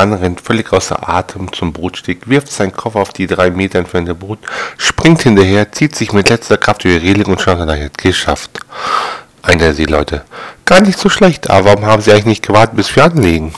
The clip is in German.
Mann rennt völlig außer Atem zum Bootsteg, wirft seinen Koffer auf die drei Meter entfernte Boot, springt hinterher, zieht sich mit letzter Kraft über die Reling und schaut nach geschafft. Einer der Seeleute. Gar nicht so schlecht, aber warum haben Sie eigentlich nicht gewartet, bis wir anlegen?